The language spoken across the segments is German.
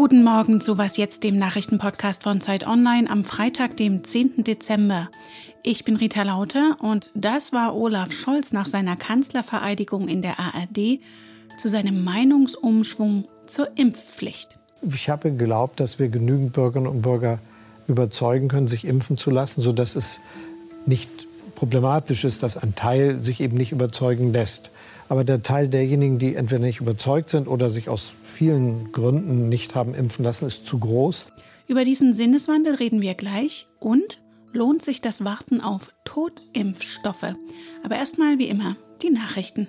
Guten Morgen zu Was jetzt, dem Nachrichtenpodcast von Zeit Online am Freitag, dem 10. Dezember. Ich bin Rita Lauter und das war Olaf Scholz nach seiner Kanzlervereidigung in der ARD zu seinem Meinungsumschwung zur Impfpflicht. Ich habe geglaubt, dass wir genügend Bürgerinnen und Bürger überzeugen können, sich impfen zu lassen, sodass es nicht problematisch ist, dass ein Teil sich eben nicht überzeugen lässt. Aber der Teil derjenigen, die entweder nicht überzeugt sind oder sich aus vielen Gründen nicht haben impfen lassen, ist zu groß. Über diesen Sinneswandel reden wir gleich und lohnt sich das Warten auf Totimpfstoffe. Aber erstmal wie immer die Nachrichten.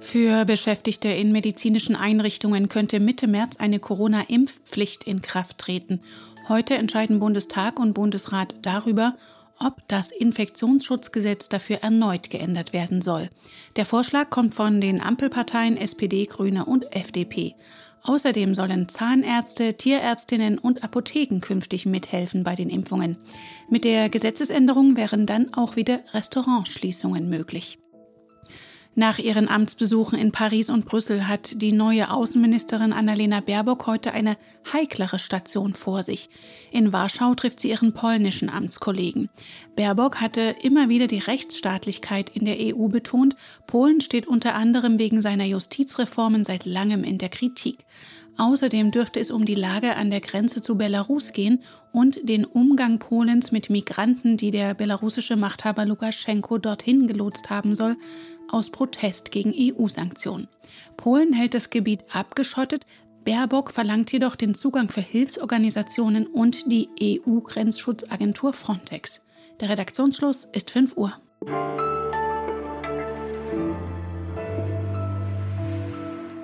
Für Beschäftigte in medizinischen Einrichtungen könnte Mitte März eine Corona-Impfpflicht in Kraft treten. Heute entscheiden Bundestag und Bundesrat darüber, ob das Infektionsschutzgesetz dafür erneut geändert werden soll. Der Vorschlag kommt von den Ampelparteien SPD, Grüne und FDP. Außerdem sollen Zahnärzte, Tierärztinnen und Apotheken künftig mithelfen bei den Impfungen. Mit der Gesetzesänderung wären dann auch wieder Restaurantschließungen möglich. Nach ihren Amtsbesuchen in Paris und Brüssel hat die neue Außenministerin Annalena Baerbock heute eine heiklere Station vor sich. In Warschau trifft sie ihren polnischen Amtskollegen. Baerbock hatte immer wieder die Rechtsstaatlichkeit in der EU betont. Polen steht unter anderem wegen seiner Justizreformen seit langem in der Kritik. Außerdem dürfte es um die Lage an der Grenze zu Belarus gehen und den Umgang Polens mit Migranten, die der belarussische Machthaber Lukaschenko dorthin gelotst haben soll, aus Protest gegen EU-Sanktionen. Polen hält das Gebiet abgeschottet, Baerbock verlangt jedoch den Zugang für Hilfsorganisationen und die EU-Grenzschutzagentur Frontex. Der Redaktionsschluss ist 5 Uhr.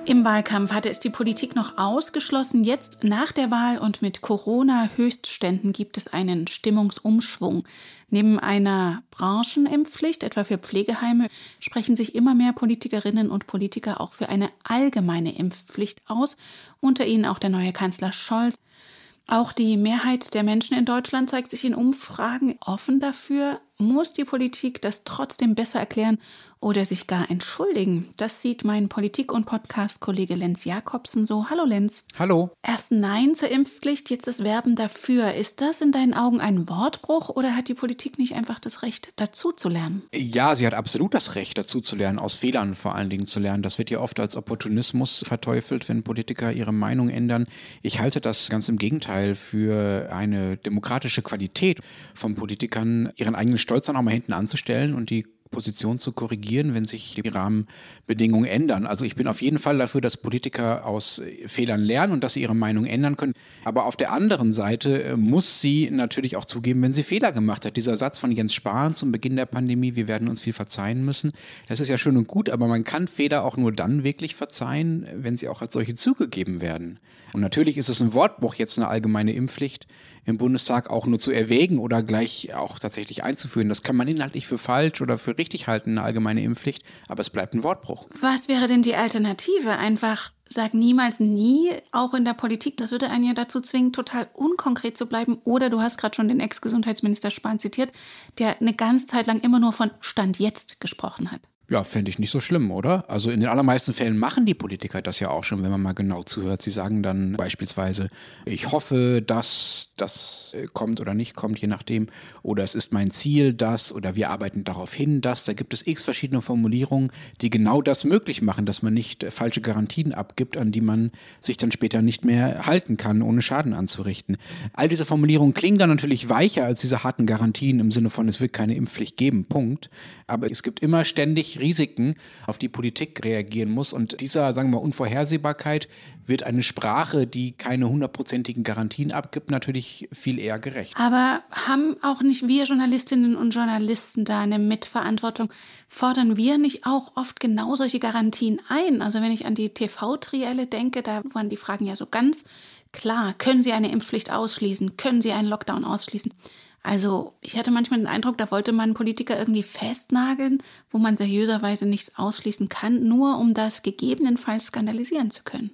Im Wahlkampf hatte es die Politik noch ausgeschlossen. Jetzt nach der Wahl und mit Corona-Höchstständen gibt es einen Stimmungsumschwung. Neben einer Branchenimpfpflicht, etwa für Pflegeheime, sprechen sich immer mehr Politikerinnen und Politiker auch für eine allgemeine Impfpflicht aus, unter ihnen auch der neue Kanzler Scholz. Auch die Mehrheit der Menschen in Deutschland zeigt sich in Umfragen offen dafür. Muss die Politik das trotzdem besser erklären oder sich gar entschuldigen. Das sieht mein Politik- und Podcast-Kollege Lenz Jakobsen so. Hallo Lenz. Hallo. Erst Nein zur Impfpflicht, jetzt das Werben dafür. Ist das in deinen Augen ein Wortbruch oder hat die Politik nicht einfach das Recht, dazu zu lernen? Ja, sie hat absolut das Recht, dazu zu lernen, aus Fehlern vor allen Dingen zu lernen. Das wird ja oft als Opportunismus verteufelt, wenn Politiker ihre Meinung ändern. Ich halte das ganz im Gegenteil für eine demokratische Qualität von Politikern, ihren eigenen Stolz dann auch mal hinten anzustellen und die Position zu korrigieren, wenn sich die Rahmenbedingungen ändern. Also ich bin auf jeden Fall dafür, dass Politiker aus Fehlern lernen und dass sie ihre Meinung ändern können. Aber auf der anderen Seite äh, muss sie natürlich auch zugeben, wenn sie Fehler gemacht hat. Dieser Satz von Jens Spahn zum Beginn der Pandemie, wir werden uns viel verzeihen müssen, das ist ja schön und gut, aber man kann Fehler auch nur dann wirklich verzeihen, wenn sie auch als solche zugegeben werden. Und natürlich ist es ein Wortbruch, jetzt eine allgemeine Impfpflicht im Bundestag auch nur zu erwägen oder gleich auch tatsächlich einzuführen. Das kann man inhaltlich für falsch oder für richtig halten, eine allgemeine Impfpflicht, aber es bleibt ein Wortbruch. Was wäre denn die Alternative? Einfach sag niemals nie, auch in der Politik. Das würde einen ja dazu zwingen, total unkonkret zu bleiben. Oder du hast gerade schon den Ex-Gesundheitsminister Spahn zitiert, der eine ganze Zeit lang immer nur von Stand jetzt gesprochen hat. Ja, fände ich nicht so schlimm, oder? Also in den allermeisten Fällen machen die Politiker das ja auch schon, wenn man mal genau zuhört. Sie sagen dann beispielsweise, ich hoffe, dass das kommt oder nicht kommt, je nachdem. Oder es ist mein Ziel, das oder wir arbeiten darauf hin, dass. Da gibt es x verschiedene Formulierungen, die genau das möglich machen, dass man nicht falsche Garantien abgibt, an die man sich dann später nicht mehr halten kann, ohne Schaden anzurichten. All diese Formulierungen klingen dann natürlich weicher als diese harten Garantien im Sinne von, es wird keine Impfpflicht geben, Punkt. Aber es gibt immer ständig Risiken, auf die Politik reagieren muss. Und dieser, sagen wir, Unvorhersehbarkeit wird eine Sprache, die keine hundertprozentigen Garantien abgibt, natürlich viel eher gerecht. Aber haben auch nicht wir Journalistinnen und Journalisten da eine Mitverantwortung? Fordern wir nicht auch oft genau solche Garantien ein? Also wenn ich an die TV-Trielle denke, da waren die Fragen ja so ganz klar. Können Sie eine Impfpflicht ausschließen? Können Sie einen Lockdown ausschließen? Also ich hatte manchmal den Eindruck, da wollte man Politiker irgendwie festnageln, wo man seriöserweise nichts ausschließen kann, nur um das gegebenenfalls skandalisieren zu können.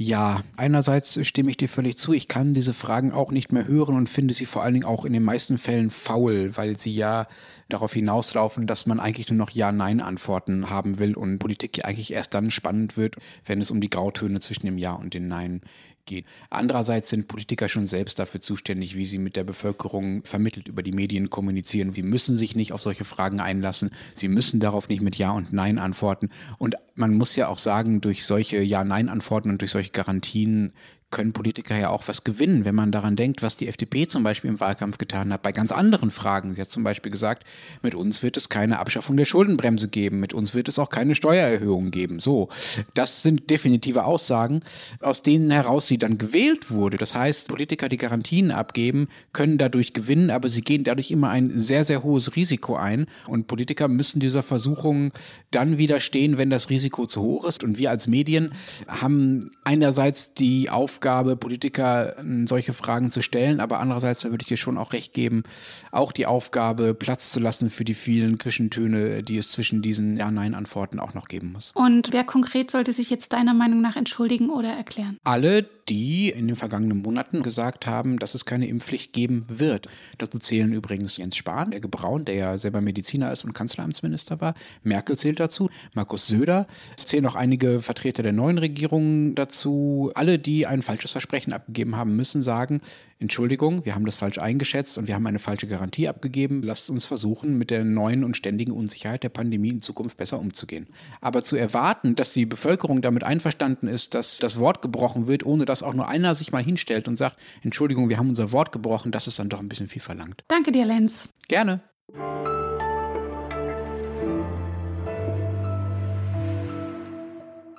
Ja, einerseits stimme ich dir völlig zu. Ich kann diese Fragen auch nicht mehr hören und finde sie vor allen Dingen auch in den meisten Fällen faul, weil sie ja darauf hinauslaufen, dass man eigentlich nur noch Ja-Nein-Antworten haben will und Politik ja eigentlich erst dann spannend wird, wenn es um die Grautöne zwischen dem Ja und dem Nein geht. Andererseits sind Politiker schon selbst dafür zuständig, wie sie mit der Bevölkerung vermittelt über die Medien kommunizieren. Sie müssen sich nicht auf solche Fragen einlassen. Sie müssen darauf nicht mit Ja und Nein antworten. Und man muss ja auch sagen, durch solche Ja-Nein-Antworten und durch solche Garantien können Politiker ja auch was gewinnen, wenn man daran denkt, was die FDP zum Beispiel im Wahlkampf getan hat, bei ganz anderen Fragen. Sie hat zum Beispiel gesagt, mit uns wird es keine Abschaffung der Schuldenbremse geben, mit uns wird es auch keine Steuererhöhung geben. So, das sind definitive Aussagen, aus denen heraus sie dann gewählt wurde. Das heißt, Politiker, die Garantien abgeben, können dadurch gewinnen, aber sie gehen dadurch immer ein sehr, sehr hohes Risiko ein. Und Politiker müssen dieser Versuchung dann widerstehen, wenn das Risiko zu hoch ist. Und wir als Medien haben einerseits die Aufgabe, Aufgabe, Politiker solche Fragen zu stellen, aber andererseits, da würde ich dir schon auch recht geben, auch die Aufgabe, Platz zu lassen für die vielen Zwischentöne, die es zwischen diesen Ja-Nein-Antworten auch noch geben muss. Und wer konkret sollte sich jetzt deiner Meinung nach entschuldigen oder erklären? Alle, die in den vergangenen Monaten gesagt haben, dass es keine Impfpflicht geben wird. Dazu zählen übrigens Jens Spahn, der Braun, der ja selber Mediziner ist und Kanzleramtsminister war. Merkel zählt dazu, Markus Söder. Es zählen auch einige Vertreter der neuen Regierung dazu. Alle, die ein falsches Versprechen abgegeben haben, müssen sagen, Entschuldigung, wir haben das falsch eingeschätzt und wir haben eine falsche Garantie abgegeben. Lasst uns versuchen, mit der neuen und ständigen Unsicherheit der Pandemie in Zukunft besser umzugehen. Aber zu erwarten, dass die Bevölkerung damit einverstanden ist, dass das Wort gebrochen wird, ohne dass auch nur einer sich mal hinstellt und sagt, Entschuldigung, wir haben unser Wort gebrochen, das ist dann doch ein bisschen viel verlangt. Danke dir, Lenz. Gerne.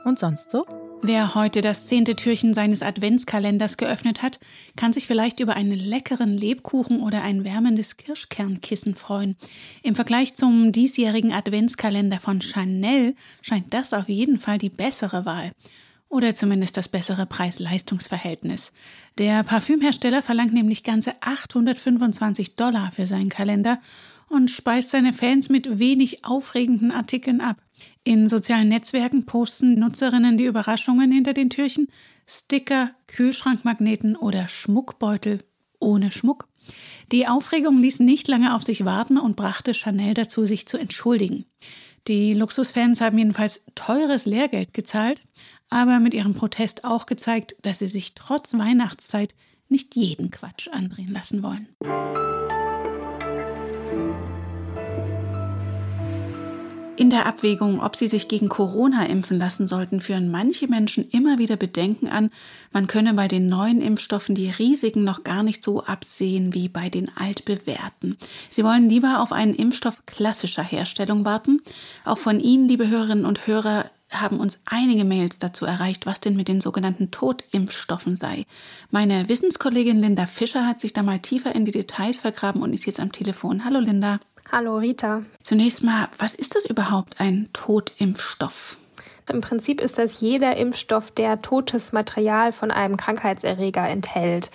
Und sonst so? Wer heute das zehnte Türchen seines Adventskalenders geöffnet hat, kann sich vielleicht über einen leckeren Lebkuchen oder ein wärmendes Kirschkernkissen freuen. Im Vergleich zum diesjährigen Adventskalender von Chanel scheint das auf jeden Fall die bessere Wahl. Oder zumindest das bessere Preis-Leistungs-Verhältnis. Der Parfümhersteller verlangt nämlich ganze 825 Dollar für seinen Kalender und speist seine Fans mit wenig aufregenden Artikeln ab. In sozialen Netzwerken posten Nutzerinnen die Überraschungen hinter den Türchen, Sticker, Kühlschrankmagneten oder Schmuckbeutel ohne Schmuck. Die Aufregung ließ nicht lange auf sich warten und brachte Chanel dazu, sich zu entschuldigen. Die Luxusfans haben jedenfalls teures Lehrgeld gezahlt, aber mit ihrem Protest auch gezeigt, dass sie sich trotz Weihnachtszeit nicht jeden Quatsch andrehen lassen wollen. In der Abwägung, ob sie sich gegen Corona impfen lassen sollten, führen manche Menschen immer wieder Bedenken an, man könne bei den neuen Impfstoffen die Risiken noch gar nicht so absehen wie bei den altbewährten. Sie wollen lieber auf einen Impfstoff klassischer Herstellung warten. Auch von Ihnen, liebe Hörerinnen und Hörer, haben uns einige Mails dazu erreicht, was denn mit den sogenannten Totimpfstoffen sei. Meine Wissenskollegin Linda Fischer hat sich da mal tiefer in die Details vergraben und ist jetzt am Telefon. Hallo Linda. Hallo Rita. Zunächst mal, was ist das überhaupt, ein Totimpfstoff? Im Prinzip ist das jeder Impfstoff, der totes Material von einem Krankheitserreger enthält.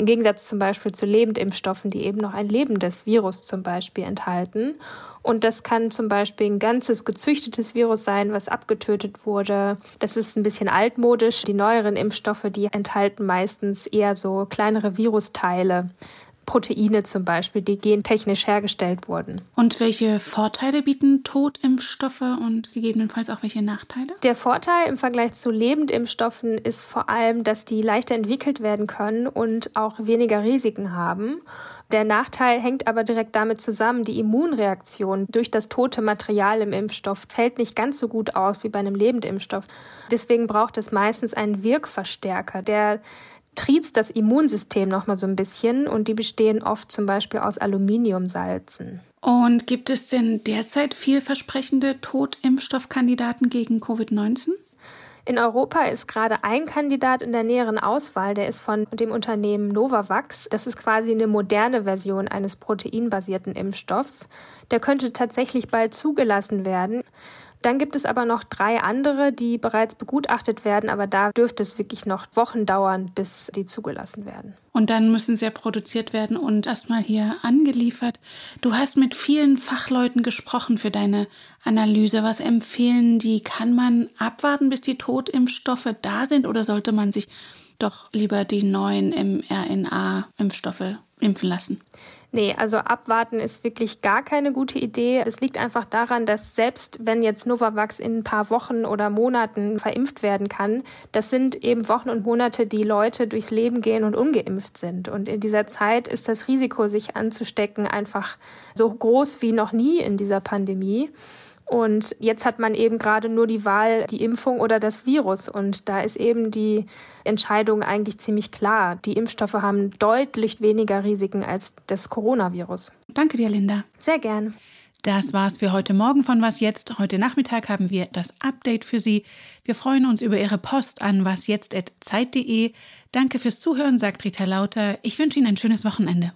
Im Gegensatz zum Beispiel zu Lebendimpfstoffen, die eben noch ein lebendes Virus zum Beispiel enthalten. Und das kann zum Beispiel ein ganzes gezüchtetes Virus sein, was abgetötet wurde. Das ist ein bisschen altmodisch. Die neueren Impfstoffe, die enthalten meistens eher so kleinere Virusteile. Proteine zum Beispiel, die gentechnisch hergestellt wurden. Und welche Vorteile bieten Totimpfstoffe und gegebenenfalls auch welche Nachteile? Der Vorteil im Vergleich zu Lebendimpfstoffen ist vor allem, dass die leichter entwickelt werden können und auch weniger Risiken haben. Der Nachteil hängt aber direkt damit zusammen, die Immunreaktion durch das tote Material im Impfstoff fällt nicht ganz so gut aus wie bei einem Lebendimpfstoff. Deswegen braucht es meistens einen Wirkverstärker, der triezt das Immunsystem noch mal so ein bisschen und die bestehen oft zum Beispiel aus Aluminiumsalzen. Und gibt es denn derzeit vielversprechende Totimpfstoffkandidaten gegen Covid-19? In Europa ist gerade ein Kandidat in der näheren Auswahl, der ist von dem Unternehmen Novavax. Das ist quasi eine moderne Version eines proteinbasierten Impfstoffs. Der könnte tatsächlich bald zugelassen werden. Dann gibt es aber noch drei andere, die bereits begutachtet werden, aber da dürfte es wirklich noch Wochen dauern, bis die zugelassen werden. Und dann müssen sie ja produziert werden und erstmal hier angeliefert. Du hast mit vielen Fachleuten gesprochen für deine Analyse. Was empfehlen die? Kann man abwarten, bis die Totimpfstoffe da sind oder sollte man sich doch lieber die neuen mRNA-Impfstoffe impfen lassen? Nee, also abwarten ist wirklich gar keine gute Idee. Es liegt einfach daran, dass selbst wenn jetzt Novavax in ein paar Wochen oder Monaten verimpft werden kann, das sind eben Wochen und Monate, die Leute durchs Leben gehen und ungeimpft sind. Und in dieser Zeit ist das Risiko, sich anzustecken, einfach so groß wie noch nie in dieser Pandemie. Und jetzt hat man eben gerade nur die Wahl, die Impfung oder das Virus. Und da ist eben die Entscheidung eigentlich ziemlich klar. Die Impfstoffe haben deutlich weniger Risiken als das Coronavirus. Danke dir, Linda. Sehr gern. Das war's für heute Morgen von Was Jetzt. Heute Nachmittag haben wir das Update für Sie. Wir freuen uns über Ihre Post an wasjetzt.zeit.de. Danke fürs Zuhören, sagt Rita Lauter. Ich wünsche Ihnen ein schönes Wochenende.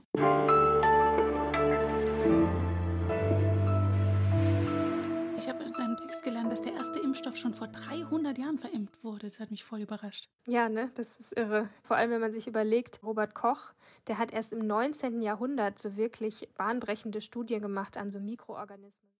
Impfstoff schon vor 300 Jahren verimpft wurde. Das hat mich voll überrascht. Ja, ne, das ist irre. Vor allem, wenn man sich überlegt, Robert Koch, der hat erst im 19. Jahrhundert so wirklich bahnbrechende Studien gemacht an so Mikroorganismen.